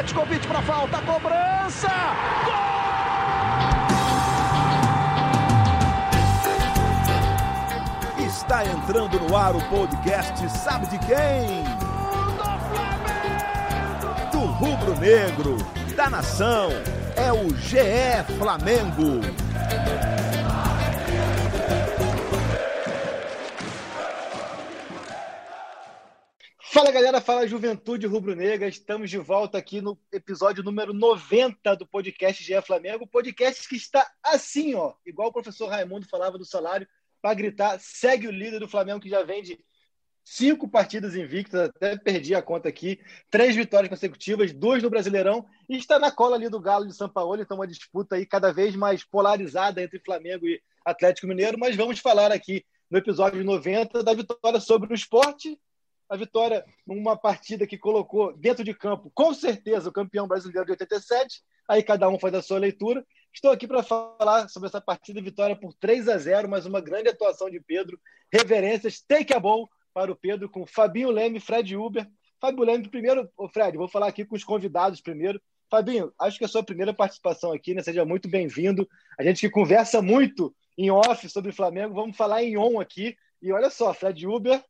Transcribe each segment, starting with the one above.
Petkovic para falta, cobrança! Gol! Está entrando no ar o podcast Sabe de quem? Do rubro negro, da nação, é o GE Flamengo. Fala galera, fala Juventude Rubro-Negra. Estamos de volta aqui no episódio número 90 do podcast GE Flamengo. Podcast que está assim, ó, igual o professor Raimundo falava do salário, para gritar: segue o líder do Flamengo que já vem de cinco partidas invictas, até perdi a conta aqui, três vitórias consecutivas, duas no Brasileirão, e está na cola ali do Galo de São Paulo, então uma disputa aí cada vez mais polarizada entre Flamengo e Atlético Mineiro, mas vamos falar aqui no episódio 90 da vitória sobre o esporte a vitória numa partida que colocou dentro de campo, com certeza, o campeão brasileiro de 87. Aí cada um faz a sua leitura. Estou aqui para falar sobre essa partida, vitória por 3 a 0, mas uma grande atuação de Pedro. Reverências, take a ball para o Pedro com Fabinho Leme, Fred Uber. Fábio Leme, primeiro, Fred, vou falar aqui com os convidados primeiro. Fabinho, acho que é a sua primeira participação aqui, né? Seja muito bem-vindo. A gente que conversa muito em off sobre o Flamengo, vamos falar em on aqui. E olha só, Fred Uber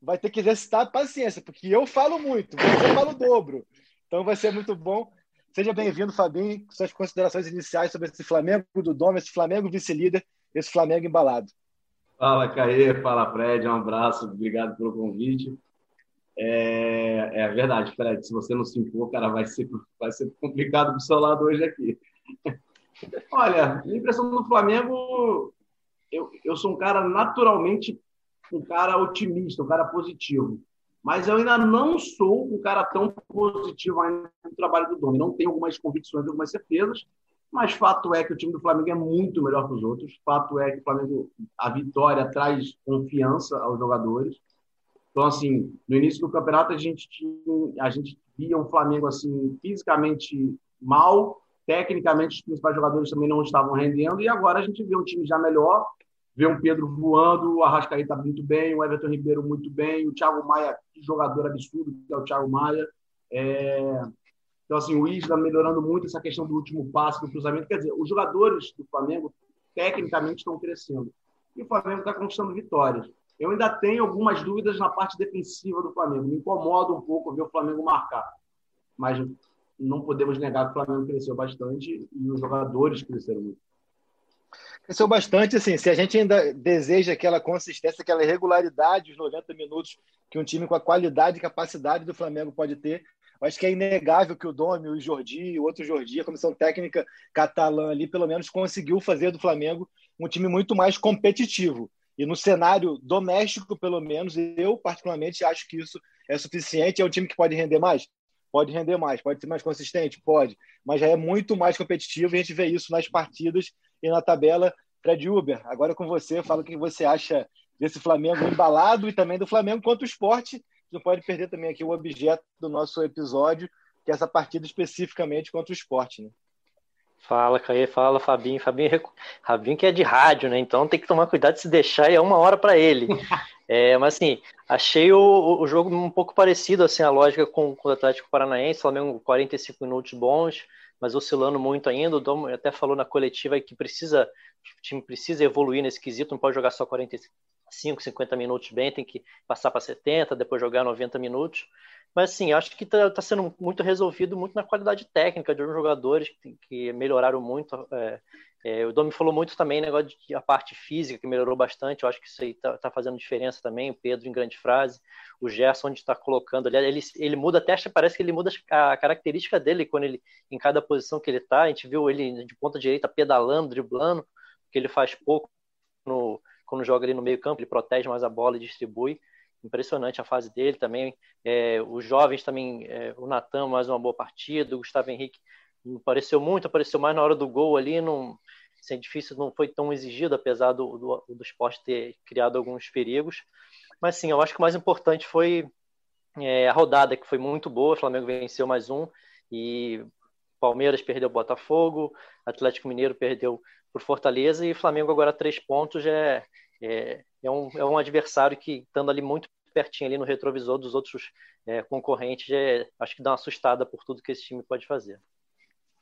vai ter que exercitar a paciência, porque eu falo muito, você fala o dobro. Então vai ser muito bom. Seja bem-vindo, Fabinho, com suas considerações iniciais sobre esse Flamengo do Dom, esse Flamengo vice-líder, esse Flamengo embalado. Fala, Caê, fala, Fred, um abraço, obrigado pelo convite. É, é verdade, Fred, se você não se impor, cara, vai ser, vai ser complicado do seu lado hoje aqui. Olha, a impressão do Flamengo, eu, eu sou um cara naturalmente um cara otimista, um cara positivo. Mas eu ainda não sou um cara tão positivo ainda no trabalho do Domi. Não tenho algumas convicções, algumas certezas, mas fato é que o time do Flamengo é muito melhor que os outros. Fato é que o Flamengo, a vitória traz confiança aos jogadores. Então, assim, no início do campeonato a gente tinha, a gente via um Flamengo assim fisicamente mal, tecnicamente os principais jogadores também não estavam rendendo e agora a gente vê um time já melhor, ver um Pedro voando, o Arrascaeta muito bem, o Everton Ribeiro muito bem, o Thiago Maia, que jogador absurdo que é o Thiago Maia. É... Então, assim, o Isla melhorando muito essa questão do último passe, do cruzamento. Quer dizer, os jogadores do Flamengo, tecnicamente, estão crescendo. E o Flamengo está conquistando vitórias. Eu ainda tenho algumas dúvidas na parte defensiva do Flamengo. Me incomoda um pouco ver o Flamengo marcar. Mas não podemos negar que o Flamengo cresceu bastante e os jogadores cresceram muito. Cresceu bastante, assim, se a gente ainda deseja aquela consistência, aquela regularidade, os 90 minutos que um time com a qualidade e capacidade do Flamengo pode ter, acho que é inegável que o Domi, o Jordi, o outro Jordi, a comissão técnica catalã ali, pelo menos conseguiu fazer do Flamengo um time muito mais competitivo. E no cenário doméstico, pelo menos, eu particularmente acho que isso é suficiente. É um time que pode render mais? Pode render mais. Pode ser mais consistente? Pode. Mas já é muito mais competitivo e a gente vê isso nas partidas e na tabela. Fred Uber, agora com você, fala o que você acha desse Flamengo embalado e também do Flamengo quanto esporte. Não pode perder também aqui o objeto do nosso episódio, que é essa partida especificamente contra o esporte. Né? Fala, Caê, fala, Fabinho. Fabinho, Fabinho que é de rádio, né? Então tem que tomar cuidado de se deixar e é uma hora para ele. É, mas assim, achei o, o jogo um pouco parecido, assim, a lógica com, com o Atlético Paranaense, Flamengo 45 minutos bons, mas oscilando muito ainda. O Dom até falou na coletiva que precisa, o time precisa evoluir nesse quesito, não pode jogar só 45, 50 minutos bem, tem que passar para 70, depois jogar 90 minutos. Mas assim, acho que está tá sendo muito resolvido muito na qualidade técnica de uns jogadores que, que melhoraram muito. É, é, o Domi falou muito também negócio de a parte física que melhorou bastante. Eu acho que isso aí está tá fazendo diferença também. O Pedro em grande frase, o Gerson onde está colocando ali, ele, ele muda até parece que ele muda a característica dele quando ele em cada posição que ele está. A gente viu ele de ponta direita pedalando, driblando, que ele faz pouco no, quando joga ali no meio campo. Ele protege mais a bola e distribui impressionante a fase dele também. É, os jovens também, é, o Natan mais uma boa partida, o Gustavo Henrique apareceu muito, apareceu mais na hora do gol ali, não, assim, difícil, não foi tão exigido, apesar do, do, do esporte ter criado alguns perigos. Mas sim, eu acho que o mais importante foi é, a rodada, que foi muito boa, o Flamengo venceu mais um, e Palmeiras perdeu o Botafogo, Atlético Mineiro perdeu por Fortaleza, e Flamengo agora três pontos é, é, é, um, é um adversário que, estando ali muito pertinho ali no retrovisor dos outros é, concorrentes, é, acho que dá uma assustada por tudo que esse time pode fazer.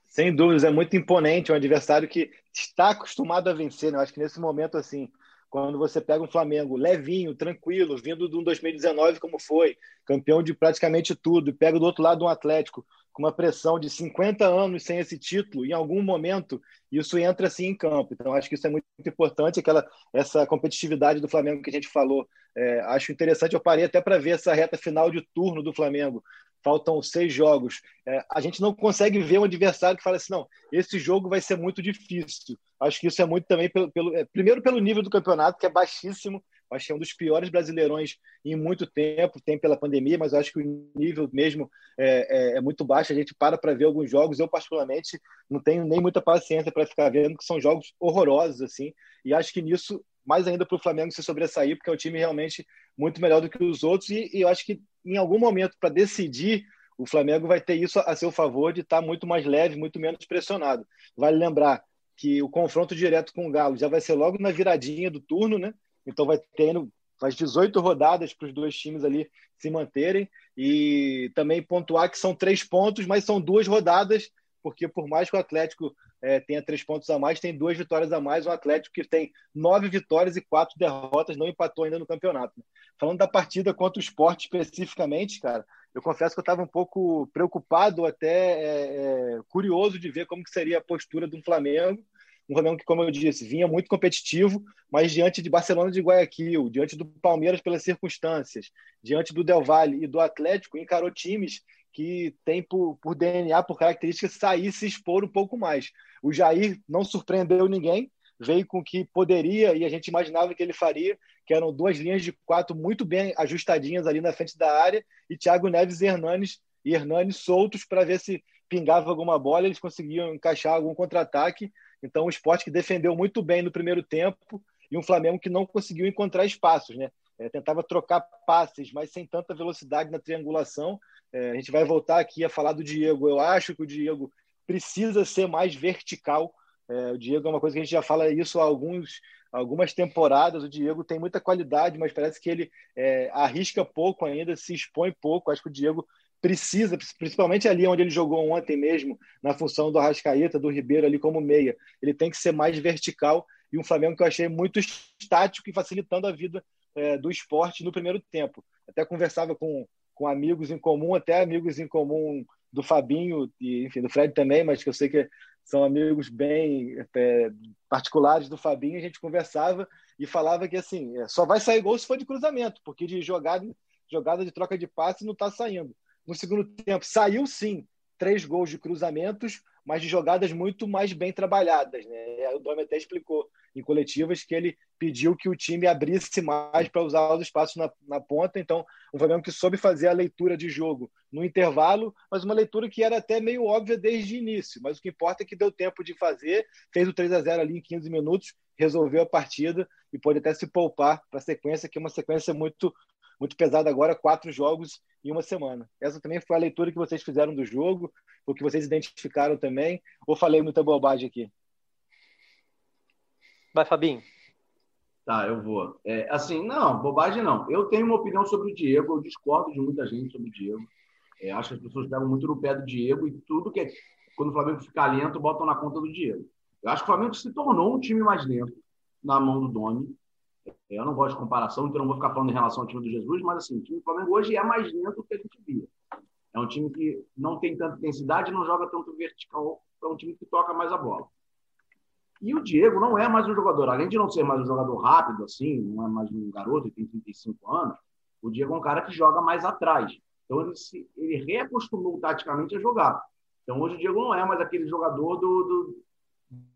Sem dúvidas, é muito imponente, é um adversário que está acostumado a vencer. Né? Eu acho que nesse momento, assim, quando você pega um Flamengo levinho, tranquilo, vindo de um 2019 como foi, campeão de praticamente tudo, e pega do outro lado um Atlético com uma pressão de 50 anos sem esse título, em algum momento isso entra assim em campo. Então acho que isso é muito importante, aquela essa competitividade do Flamengo que a gente falou. É, acho interessante, eu parei até para ver essa reta final de turno do Flamengo. Faltam seis jogos. É, a gente não consegue ver um adversário que fala assim, não, esse jogo vai ser muito difícil. Acho que isso é muito também pelo, pelo é, primeiro pelo nível do campeonato que é baixíssimo Acho que é um dos piores brasileirões em muito tempo, tem pela pandemia, mas acho que o nível mesmo é, é, é muito baixo. A gente para para ver alguns jogos. Eu, particularmente, não tenho nem muita paciência para ficar vendo, que são jogos horrorosos, assim. E acho que nisso, mais ainda para o Flamengo se sobressair, porque é um time realmente muito melhor do que os outros. E, e eu acho que em algum momento, para decidir, o Flamengo vai ter isso a seu favor de estar tá muito mais leve, muito menos pressionado. Vale lembrar que o confronto direto com o Galo já vai ser logo na viradinha do turno, né? Então vai tendo faz 18 rodadas para os dois times ali se manterem e também pontuar que são três pontos, mas são duas rodadas, porque por mais que o Atlético é, tenha três pontos a mais, tem duas vitórias a mais. O Atlético que tem nove vitórias e quatro derrotas não empatou ainda no campeonato. Falando da partida contra o esporte especificamente, cara, eu confesso que eu estava um pouco preocupado, até é, é, curioso de ver como que seria a postura do Flamengo um Flamengo que, como eu disse, vinha muito competitivo, mas diante de Barcelona de Guayaquil, diante do Palmeiras pelas circunstâncias, diante do Del Valle e do Atlético, encarou times que tem por, por DNA, por características, sair se expor um pouco mais. O Jair não surpreendeu ninguém, veio com o que poderia e a gente imaginava que ele faria, que eram duas linhas de quatro muito bem ajustadinhas ali na frente da área, e Thiago Neves e Hernanes, e Hernanes soltos para ver se pingava alguma bola, eles conseguiam encaixar algum contra-ataque então, o esporte que defendeu muito bem no primeiro tempo e um Flamengo que não conseguiu encontrar espaços, né? É, tentava trocar passes, mas sem tanta velocidade na triangulação. É, a gente vai voltar aqui a falar do Diego. Eu acho que o Diego precisa ser mais vertical. É, o Diego é uma coisa que a gente já fala isso há alguns, algumas temporadas. O Diego tem muita qualidade, mas parece que ele é, arrisca pouco ainda, se expõe pouco. Acho que o Diego precisa, principalmente ali onde ele jogou ontem mesmo, na função do Arrascaeta, do Ribeiro ali como meia, ele tem que ser mais vertical e um Flamengo que eu achei muito estático e facilitando a vida é, do esporte no primeiro tempo. Até conversava com, com amigos em comum, até amigos em comum do Fabinho e enfim do Fred também, mas que eu sei que são amigos bem é, particulares do Fabinho. A gente conversava e falava que assim é, só vai sair gol se for de cruzamento, porque de jogada jogada de troca de passe não está saindo. No segundo tempo, saiu sim três gols de cruzamentos, mas de jogadas muito mais bem trabalhadas. Né? O Domi até explicou em coletivas que ele pediu que o time abrisse mais para usar os espaços na, na ponta. Então, um Flamengo que soube fazer a leitura de jogo no intervalo, mas uma leitura que era até meio óbvia desde o início. Mas o que importa é que deu tempo de fazer, fez o 3 a 0 ali em 15 minutos, resolveu a partida e pode até se poupar para a sequência, que é uma sequência muito muito pesada agora, quatro jogos em uma semana. Essa também foi a leitura que vocês fizeram do jogo, o que vocês identificaram também, ou falei muita bobagem aqui? Vai, Fabinho. Tá, eu vou. É, assim, não, bobagem não. Eu tenho uma opinião sobre o Diego, eu discordo de muita gente sobre o Diego. É, acho que as pessoas pegam muito no pé do Diego e tudo que é. Quando o Flamengo fica lento, botam na conta do Diego. Eu acho que o Flamengo se tornou um time mais lento na mão do Domi. Eu não gosto de comparação, então não vou ficar falando em relação ao time do Jesus, mas assim, o time do Flamengo hoje é mais lento do que a gente via. É um time que não tem tanta intensidade, não joga tanto vertical, é um time que toca mais a bola. E o Diego não é mais um jogador, além de não ser mais um jogador rápido, assim, não é mais um garoto que tem 35 anos, o Diego é um cara que joga mais atrás. Então ele, se, ele reacostumou taticamente a jogar. Então hoje o Diego não é mais aquele jogador do, do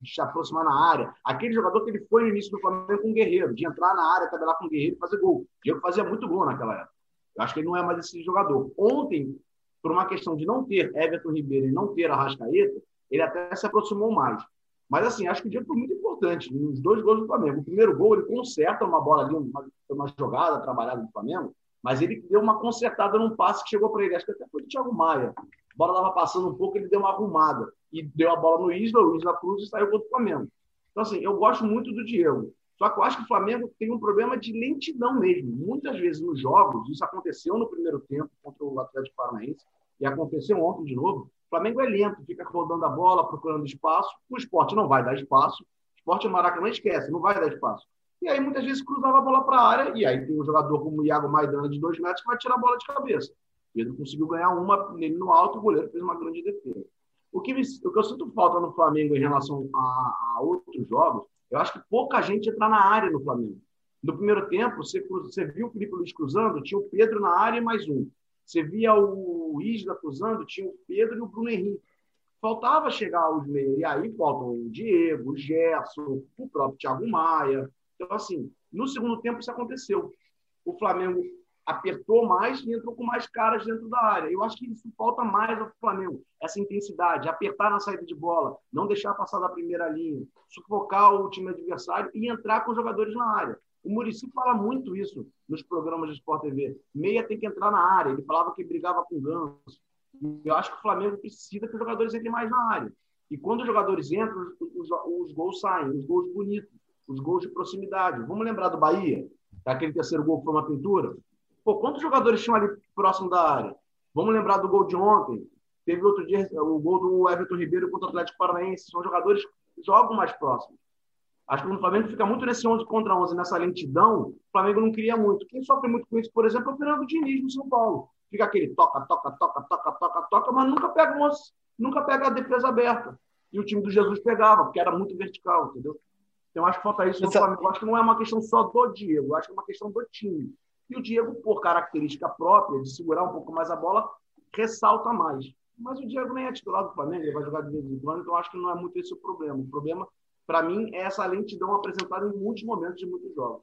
de se aproximar na área. Aquele jogador que ele foi no início do Flamengo com o Guerreiro, de entrar na área, tabelar com o Guerreiro e fazer gol. O Diego fazia muito gol naquela época. Eu acho que ele não é mais esse jogador. Ontem, por uma questão de não ter Everton Ribeiro e não ter Arrascaeta, ele até se aproximou mais. Mas, assim, acho que o Diego foi muito importante nos dois gols do Flamengo. O primeiro gol, ele conserta uma bola ali, uma, uma jogada trabalhada do Flamengo, mas ele deu uma consertada num passe que chegou para ele. Acho que até foi do Thiago Maia. A bola estava passando um pouco, ele deu uma arrumada e deu a bola no Isla, o Isla Cruz e saiu o Flamengo. Então, assim, eu gosto muito do Diego. Só que eu acho que o Flamengo tem um problema de lentidão mesmo. Muitas vezes nos jogos, isso aconteceu no primeiro tempo contra o Atlético Paranaense, e aconteceu ontem de novo. O Flamengo é lento, fica rodando a bola, procurando espaço. O esporte não vai dar espaço. O esporte é Maracanã esquece, não vai dar espaço. E aí, muitas vezes, cruzava a bola para a área, e aí tem um jogador como o Iago Maidana, de dois metros, que vai tirar a bola de cabeça. Pedro conseguiu ganhar uma nele no alto, o goleiro fez uma grande defesa. O que, me, o que eu sinto falta no Flamengo em relação a, a, outros jogos, eu acho que pouca gente entra na área no Flamengo. No primeiro tempo, você, você viu o Felipe Luiz cruzando, tinha o Pedro na área e mais um. Você via o Isla cruzando, tinha o Pedro e o Bruno Henrique. Faltava chegar aos meios. E aí faltam o Diego, o Gerson, o próprio Thiago Maia. Então, assim, no segundo tempo isso aconteceu. O Flamengo apertou mais e entrou com mais caras dentro da área. Eu acho que isso falta mais ao Flamengo, essa intensidade, apertar na saída de bola, não deixar passar da primeira linha, sufocar o time adversário e entrar com jogadores na área. O Murici fala muito isso nos programas de Sport TV. Meia tem que entrar na área. Ele falava que brigava com ganso. Eu acho que o Flamengo precisa que os jogadores entrem mais na área. E quando os jogadores entram, os, os, os gols saem, os gols bonitos, os gols de proximidade. Vamos lembrar do Bahia? Aquele terceiro gol que foi uma pintura? Pô, quantos jogadores tinham ali próximo da área? Vamos lembrar do gol de ontem. Teve outro dia o gol do Everton Ribeiro contra o Atlético Paranaense. São jogadores que jogam mais próximos. Acho que o Flamengo fica muito nesse 11 contra 11, nessa lentidão, o Flamengo não queria muito. Quem sofre muito com isso, por exemplo, é o Fernando Diniz no São Paulo. Fica aquele toca, toca, toca, toca, toca, toca, mas nunca pega, uma, nunca pega a defesa aberta. E o time do Jesus pegava, porque era muito vertical, entendeu? Então acho que falta isso no Flamengo. Acho que não é uma questão só do Diego, acho que é uma questão do time. E o Diego, por característica própria de segurar um pouco mais a bola, ressalta mais. Mas o Diego nem é titular do Flamengo, ele vai jogar de vez em quando, então acho que não é muito esse o problema. O problema para mim, é essa lentidão apresentada em muitos momentos de muitos jogos.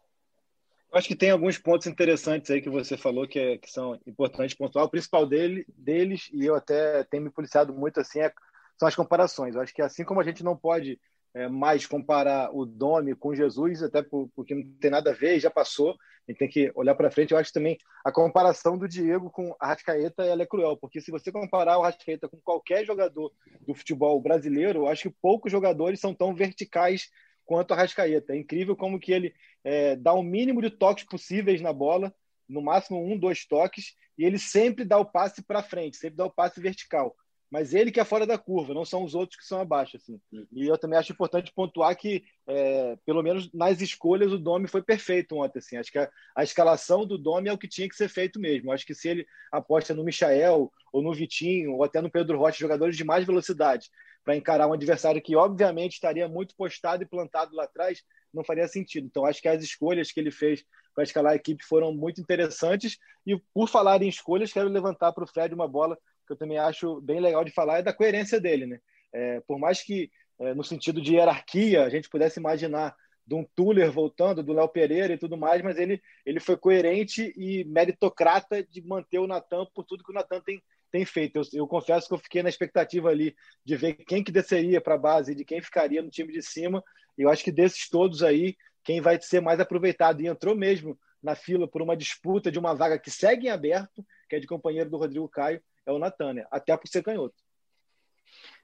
Acho que tem alguns pontos interessantes aí que você falou que, é, que são importantes pontuar. O principal dele, deles, e eu até tenho me policiado muito assim, é, são as comparações. Eu acho que assim como a gente não pode é, mais comparar o Domi com Jesus, até porque não tem nada a ver, já passou, a gente tem que olhar para frente. Eu acho também a comparação do Diego com a Rascaeta ela é cruel, porque se você comparar o Rascaeta com qualquer jogador do futebol brasileiro, eu acho que poucos jogadores são tão verticais quanto a Rascaeta. É incrível como que ele é, dá o mínimo de toques possíveis na bola, no máximo um, dois toques, e ele sempre dá o passe para frente, sempre dá o passe vertical mas ele que é fora da curva, não são os outros que são abaixo. Assim. Uhum. E eu também acho importante pontuar que, é, pelo menos nas escolhas, o Domi foi perfeito ontem. Assim. Acho que a, a, escalação do Domi é o que tinha que ser feito mesmo. Acho que se ele aposta no Michael, ou no Vitinho, ou até no Pedro Rocha, jogadores de mais velocidade, para encarar um adversário que, obviamente, estaria muito postado e plantado lá atrás, não faria sentido. Então, acho que as escolhas que ele fez para escalar a equipe foram muito interessantes. E, por falar em escolhas, quero levantar para o Fred uma bola que eu também acho bem legal de falar é da coerência dele, né? É, por mais que é, no sentido de hierarquia a gente pudesse imaginar de um Tuller voltando, do Léo Pereira e tudo mais, mas ele, ele foi coerente e meritocrata de manter o Natan por tudo que o Natan tem, tem feito. Eu, eu, confesso que eu fiquei na expectativa ali de ver quem que desceria para a base e de quem ficaria no time de cima. E eu acho que desses todos aí, quem vai ser mais aproveitado e entrou mesmo na fila por uma disputa de uma vaga que segue em aberto, que é de companheiro do Rodrigo Caio, é o Natânia, até por ser canhoto.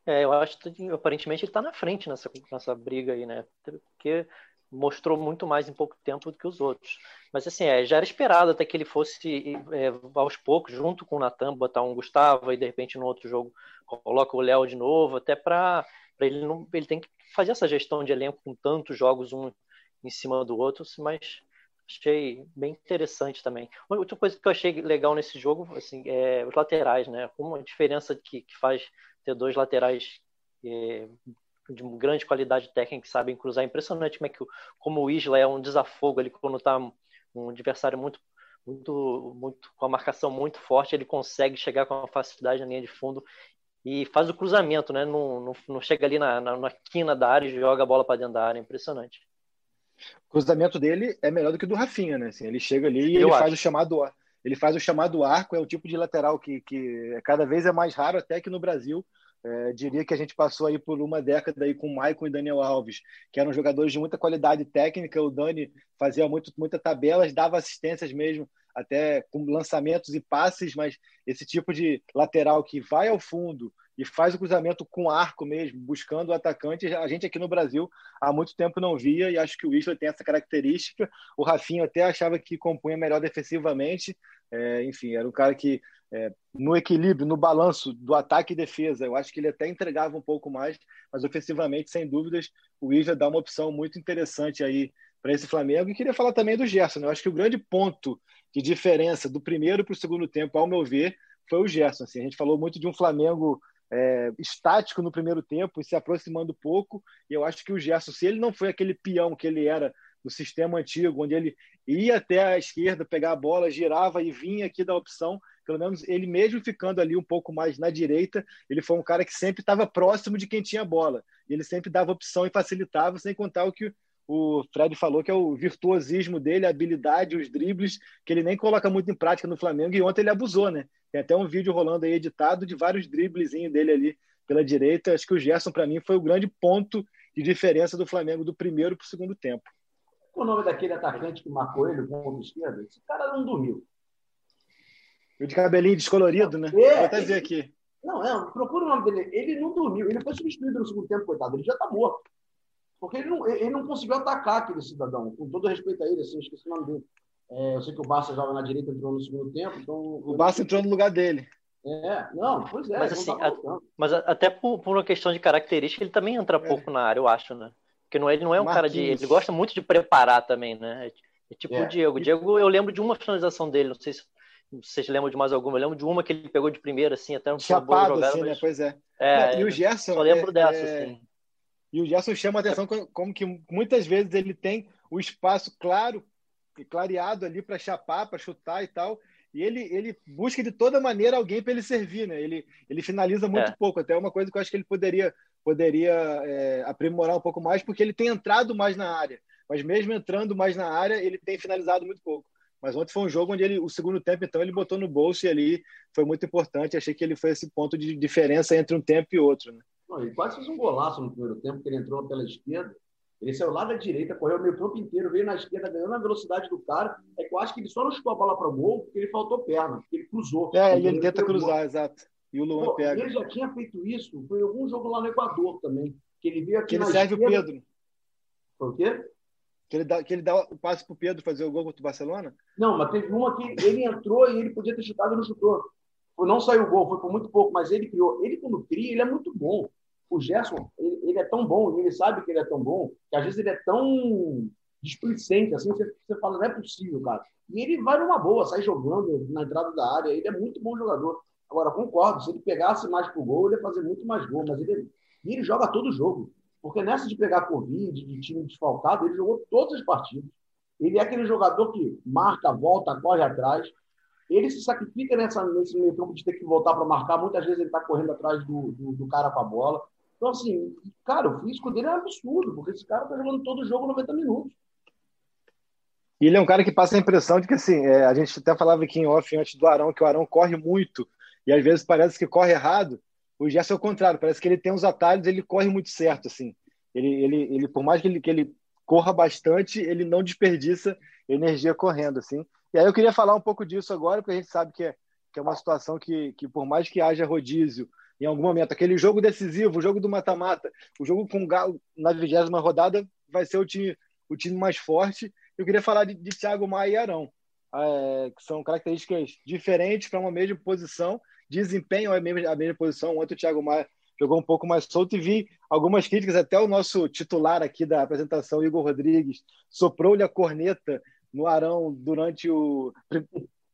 É, eu acho que aparentemente ele está na frente nessa, nessa briga aí, né? Porque mostrou muito mais em pouco tempo do que os outros. Mas assim, é, já era esperado até que ele fosse é, aos poucos, junto com o Natan, botar um Gustavo e de repente no outro jogo coloca o Léo de novo, até para ele não. Ele tem que fazer essa gestão de elenco com tantos jogos um em cima do outro, mas achei bem interessante também. Outra coisa que eu achei legal nesse jogo, assim, é os laterais, né? Como a diferença que, que faz ter dois laterais é, de grande qualidade técnica que sabem cruzar. É impressionante como, é que, como o Isla é um desafogo ali quando está um adversário muito, muito, muito com a marcação muito forte, ele consegue chegar com uma facilidade na linha de fundo e faz o cruzamento, né? Não, não, não chega ali na, na, na quina da área e joga a bola para dentro da área. Impressionante. O cruzamento dele é melhor do que o do Rafinha, né? Assim, ele chega ali e ele faz o chamado ele faz o chamado arco, é o tipo de lateral que, que cada vez é mais raro até que no Brasil. É, diria que a gente passou aí por uma década aí com o Maicon e Daniel Alves, que eram jogadores de muita qualidade técnica. O Dani fazia muito, muita tabelas, dava assistências mesmo, até com lançamentos e passes, mas esse tipo de lateral que vai ao fundo e faz o cruzamento com arco mesmo, buscando o atacante. A gente aqui no Brasil há muito tempo não via e acho que o Isla tem essa característica. O Rafinho até achava que compunha melhor defensivamente. É, enfim, era um cara que é, no equilíbrio, no balanço do ataque e defesa, eu acho que ele até entregava um pouco mais, mas ofensivamente, sem dúvidas, o Isla dá uma opção muito interessante aí para esse Flamengo. E queria falar também do Gerson. Né? Eu acho que o grande ponto de diferença do primeiro para o segundo tempo, ao meu ver, foi o Gerson. Assim, a gente falou muito de um Flamengo é, estático no primeiro tempo e se aproximando pouco. E eu acho que o Gerson, se ele não foi aquele peão que ele era no sistema antigo, onde ele ia até a esquerda pegar a bola, girava e vinha aqui da opção, pelo menos ele mesmo ficando ali um pouco mais na direita, ele foi um cara que sempre estava próximo de quem tinha bola. Ele sempre dava opção e facilitava, sem contar o que o Fred falou que é o virtuosismo dele, a habilidade, os dribles, que ele nem coloca muito em prática no Flamengo, e ontem ele abusou, né? Tem até um vídeo rolando aí editado de vários driblezinhos dele ali pela direita. Acho que o Gerson, para mim, foi o grande ponto de diferença do Flamengo do primeiro para o segundo tempo. O nome daquele atacante que marcou ele, o ponto esquerdo? Esse cara não dormiu. O de cabelinho descolorido, né? É, Vou até dizer aqui. Não, é, procura o nome dele. Ele não dormiu. Ele foi substituído no segundo tempo, coitado. Ele já está morto. Porque ele não, ele não conseguiu atacar aquele cidadão. Com todo respeito a ele, assim, esqueci o nome dele. É, eu sei que o Barça joga na direita, entrou no segundo tempo. Então, o Barça entrou no lugar dele. É, não, pois é. Mas, assim, tá a, mas até por, por, uma questão de característica, ele também entra é. pouco na área, eu acho, né? Porque não, ele não é um Marquinhos. cara de. Ele gosta muito de preparar também, né? É, é tipo é. o Diego. O Diego, eu lembro de uma finalização dele, não sei se vocês lembram de mais alguma. Eu lembro de uma que ele pegou de primeira, assim, até um Chapado, jogada, assim, né? mas... né? Pois é. é e o Gerson. Só lembro dessa, é, assim. E o Gerson chama a atenção como que muitas vezes ele tem o espaço claro, clareado ali para chapar, para chutar e tal. E ele, ele busca de toda maneira alguém para ele servir, né? Ele, ele finaliza muito é. pouco, até uma coisa que eu acho que ele poderia, poderia é, aprimorar um pouco mais, porque ele tem entrado mais na área. Mas mesmo entrando mais na área, ele tem finalizado muito pouco. Mas ontem foi um jogo onde ele, o segundo tempo, então, ele botou no bolso e ali foi muito importante. Achei que ele foi esse ponto de diferença entre um tempo e outro. Né? Não, ele quase fez um golaço no primeiro tempo, que ele entrou pela esquerda. Ele saiu lá da direita, correu o meio campo inteiro, veio na esquerda, ganhando a velocidade do cara. É que eu acho que ele só não chutou a bola para o gol porque ele faltou perna, porque ele cruzou. É, ele, ele tenta cruzar, exato. E o Luan Pô, pega. Ele já tinha feito isso, foi em algum jogo lá no Equador também. Que ele veio aqui que ele serve esquerda. o Pedro. Foi o quê? Que ele dá, que ele dá o passe para o Pedro fazer o gol contra o Barcelona? Não, mas teve uma que ele entrou e ele podia ter chutado e não chutou. Não saiu o gol, foi por muito pouco, mas ele criou. Ele, quando cria, ele é muito bom o Gerson, ele, ele, é tão bom, ele sabe que ele é tão bom, que às vezes ele é tão displicente, assim, você, você fala, não é possível, cara. E ele vai numa boa, sai jogando na entrada da área, ele é muito bom jogador. Agora, concordo, se ele pegasse mais pro gol, ele ia fazer muito mais gol, mas ele, ele joga todo jogo. Porque nessa de pegar Covid, de time desfalcado, ele jogou todas as partidas. Ele é aquele jogador que marca, volta, corre atrás. Ele se sacrifica nessa, nesse meio campo de ter que voltar para marcar. Muitas vezes ele está correndo atrás do, do, do, cara com a bola. Então, assim, cara, o físico dele é um absurdo, porque esse cara tá jogando todo o jogo 90 minutos. E ele é um cara que passa a impressão de que, assim, é, a gente até falava aqui em off antes do Arão, que o Arão corre muito, e às vezes parece que corre errado. O Gerson é o contrário, parece que ele tem uns atalhos, ele corre muito certo, assim. Ele, ele, ele por mais que ele, que ele corra bastante, ele não desperdiça energia correndo, assim. E aí eu queria falar um pouco disso agora, porque a gente sabe que é, que é uma situação que, que, por mais que haja rodízio em algum momento. Aquele jogo decisivo, o jogo do mata-mata, o jogo com o Galo na vigésima rodada vai ser o time, o time mais forte. Eu queria falar de, de Thiago Maia e Arão, é, que são características diferentes para uma mesma posição, desempenham a mesma, a mesma posição. Ontem o Thiago Maia jogou um pouco mais solto e vi algumas críticas, até o nosso titular aqui da apresentação, Igor Rodrigues, soprou-lhe a corneta no Arão durante o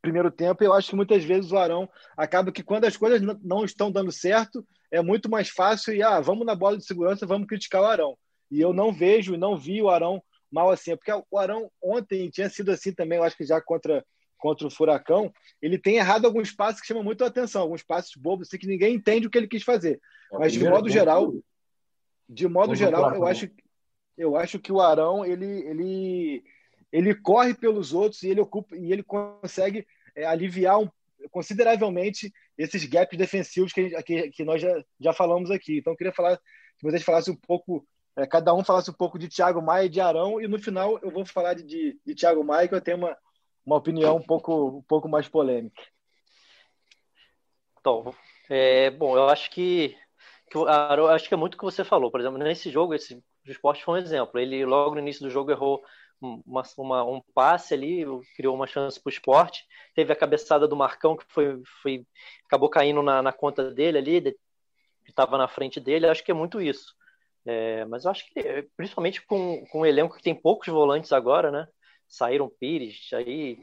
primeiro tempo. Eu acho que muitas vezes o Arão acaba que quando as coisas não estão dando certo, é muito mais fácil e ah, vamos na bola de segurança, vamos criticar o Arão. E eu não vejo e não vi o Arão mal assim, porque o Arão ontem tinha sido assim também, eu acho que já contra contra o Furacão, ele tem errado alguns passos que chamam muito a atenção, alguns passos bobos assim, que ninguém entende o que ele quis fazer. É Mas de modo geral, de modo geral, eu acho eu acho que o Arão ele ele ele corre pelos outros e ele ocupa e ele consegue é, aliviar um, consideravelmente esses gaps defensivos que, que, que, nós já, já falamos aqui. Então, eu queria falar, que vocês falassem um pouco, é, cada um falasse um pouco de Thiago Maia e de Arão, e no final eu vou falar de, de, de Thiago Maia, que eu tenho uma, uma opinião um pouco, um pouco mais polêmica. Então, É, bom, eu acho que, que eu acho que é muito o que você falou. Por exemplo, nesse jogo, esse o esporte foi um exemplo. Ele logo no início do jogo errou uma, uma, um passe ali, criou uma chance para o esporte. Teve a cabeçada do Marcão, que foi, foi acabou caindo na, na conta dele ali, que estava na frente dele. Acho que é muito isso. É, mas eu acho que, principalmente com, com um elenco que tem poucos volantes agora, né? Saíram Pires, aí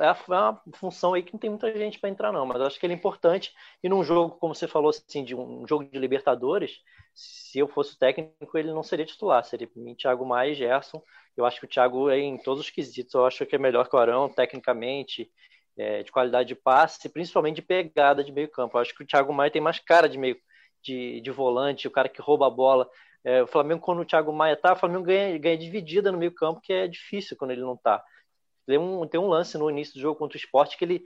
é uma função aí que não tem muita gente para entrar, não. Mas acho que ele é importante. E num jogo, como você falou, assim, de um jogo de Libertadores, se eu fosse técnico, ele não seria titular, seria Thiago Maia Gerson. Eu acho que o Thiago é em todos os quesitos, eu acho que é melhor que o Arão, tecnicamente, é, de qualidade de passe, principalmente de pegada de meio campo. Eu acho que o Thiago Maia tem mais cara de meio de, de volante, o cara que rouba a bola. É, o Flamengo, quando o Thiago Maia tá, o Flamengo ganha, ganha dividida no meio campo, que é difícil quando ele não tá. Tem um, tem um lance no início do jogo contra o esporte que ele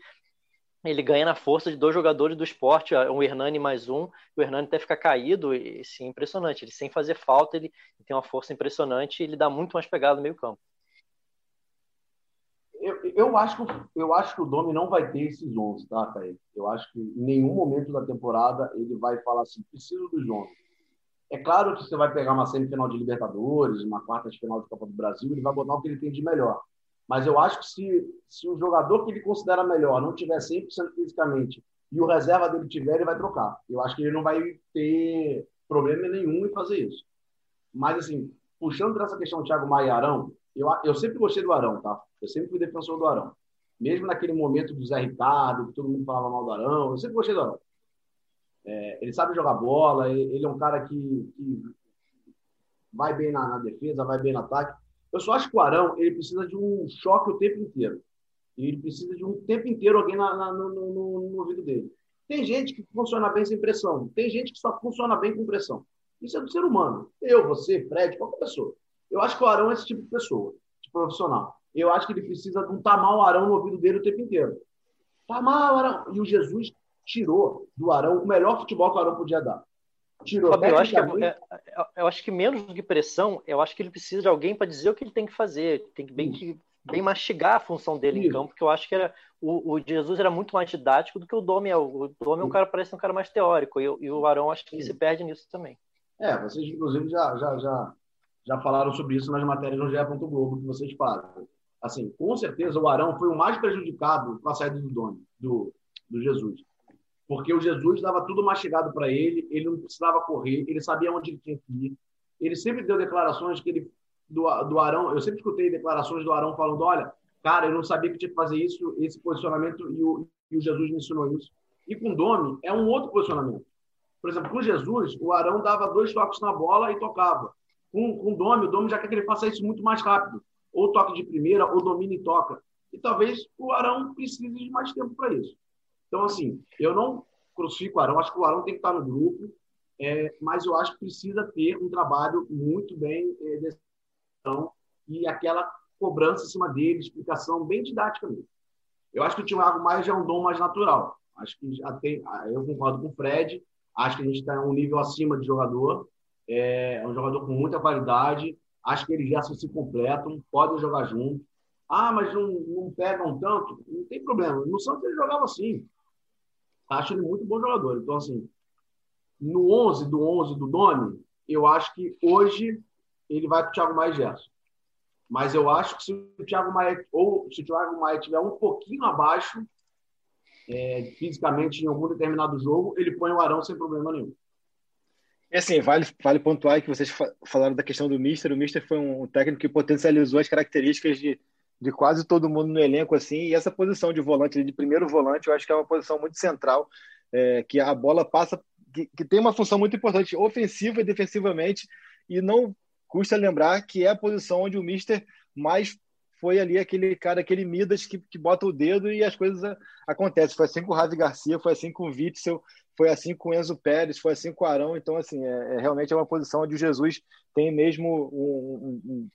ele ganha na força de dois jogadores do esporte, o Hernani mais um, o Hernani até fica caído, e sim, impressionante. Ele sem fazer falta, ele tem uma força impressionante e ele dá muito mais pegada no meio campo. Eu, eu, acho que, eu acho que o Domi não vai ter esses 11, tá, Caio? Eu acho que em nenhum momento da temporada ele vai falar assim, preciso dos 11. É claro que você vai pegar uma semifinal de Libertadores, uma quarta de final de Copa do Brasil, ele vai botar o que ele tem de melhor. Mas eu acho que se, se o jogador que ele considera melhor não tiver 100% fisicamente e o reserva dele tiver, ele vai trocar. Eu acho que ele não vai ter problema nenhum em fazer isso. Mas, assim, puxando para essa questão do Thiago Maia e Arão, eu, eu sempre gostei do Arão, tá? Eu sempre fui defensor do Arão. Mesmo naquele momento do Zé Ricardo, que todo mundo falava mal do Arão, eu sempre gostei do Arão. É, ele sabe jogar bola, ele é um cara que, que vai bem na, na, defesa, vai bem no ataque. Eu só acho que o Arão ele precisa de um choque o tempo inteiro. Ele precisa de um tempo inteiro alguém na, na, no, no, no, ouvido dele. Tem gente que funciona bem sem pressão. Tem gente que só funciona bem com pressão. Isso é do ser humano. Eu, você, Fred, qualquer pessoa. Eu acho que o Arão é esse tipo de pessoa, de profissional. Eu acho que ele precisa de um tamar o Arão no ouvido dele o tempo inteiro. Tamar o Arão. E o Jesus tirou do Arão o melhor futebol que o Arão podia dar. Tirou. Fabio, eu, acho que, é, é, eu acho que menos do que pressão, eu acho que ele precisa de alguém para dizer o que ele tem que fazer. Tem que bem, que, bem mastigar a função dele Isso. em campo, porque eu acho que era, o, o, Jesus era muito mais didático do que o Domi é. O Domi é um cara, parece um cara mais teórico, e, e o Arão acho que se perde nisso também. É, vocês inclusive já, já, já, já falaram sobre isso nas matérias no GE. Globo que vocês fazem. Assim, com certeza o Arão foi o mais prejudicado com a saída do Domi, do, do Jesus porque o Jesus dava tudo mastigado para ele, ele não precisava correr, ele sabia onde ele tinha que ir. Ele sempre deu declarações que ele do, do Arão, eu sempre escutei declarações do Arão falando, olha, cara, eu não sabia que tinha que fazer isso, esse posicionamento e o, e o Jesus me ensinou isso. E com Domi é um outro posicionamento. Por exemplo, com Jesus, o Arão dava dois toques na bola e tocava. Com, com o Domi, o Domi já quer que ele faça isso muito mais rápido. Ou toque de primeira, ou domina e toca. E talvez o Arão precise de mais tempo para isso. Então, assim, eu não crucifico o Arão, acho que o Arão tem que estar no grupo, é, mas eu acho que precisa ter um trabalho muito bem é, e aquela cobrança em cima dele, explicação bem didática mesmo. Eu acho que o Thiago Maia já é um dom mais natural. Acho que já tem, ah, eu concordo com o Fred, acho que a gente está um nível acima de jogador, é, é um jogador com muita qualidade, acho que eles já se completam, podem jogar junto. Ah, mas não, não pegam tanto? Não tem problema. No Santos ele jogava assim acho ele muito bom jogador. Então, assim, no 11 do 11 do Doni, eu acho que hoje ele vai para o Thiago Maia e Gerson. Mas eu acho que se o Thiago Maia, ou se o Thiago Maia estiver um pouquinho abaixo, é, fisicamente em algum determinado jogo, ele põe o Arão sem problema nenhum. E assim, vale, vale pontuar que vocês falaram da questão do Mister. O Mister foi um técnico que potencializou as características de de quase todo mundo no elenco assim e essa posição de volante de primeiro volante eu acho que é uma posição muito central é, que a bola passa que, que, tem uma função muito importante ofensiva e defensivamente e não custa lembrar que é a posição onde o Mister mais foi ali aquele cara aquele Midas que, que bota o dedo e as coisas acontecem. Foi assim com o Ravi Garcia foi assim com o Witzel foi assim com o Enzo Pérez foi assim com o Arão. Então assim é, é realmente é uma posição onde o Jesus tem mesmo um, um, um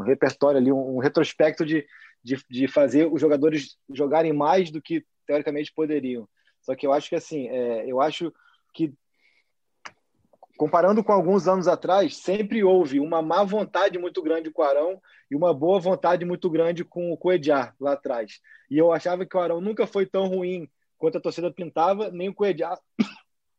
repertório ali, um, retrospecto de, de, de, fazer os jogadores jogarem mais do que teoricamente poderiam. Só que eu acho que assim, é, eu acho que comparando com alguns anos atrás, sempre houve uma má vontade muito grande com o Arão e uma boa vontade muito grande com o Coedjar lá atrás. E eu achava que o Arão nunca foi tão ruim quanto a torcida pintava, nem o Coediá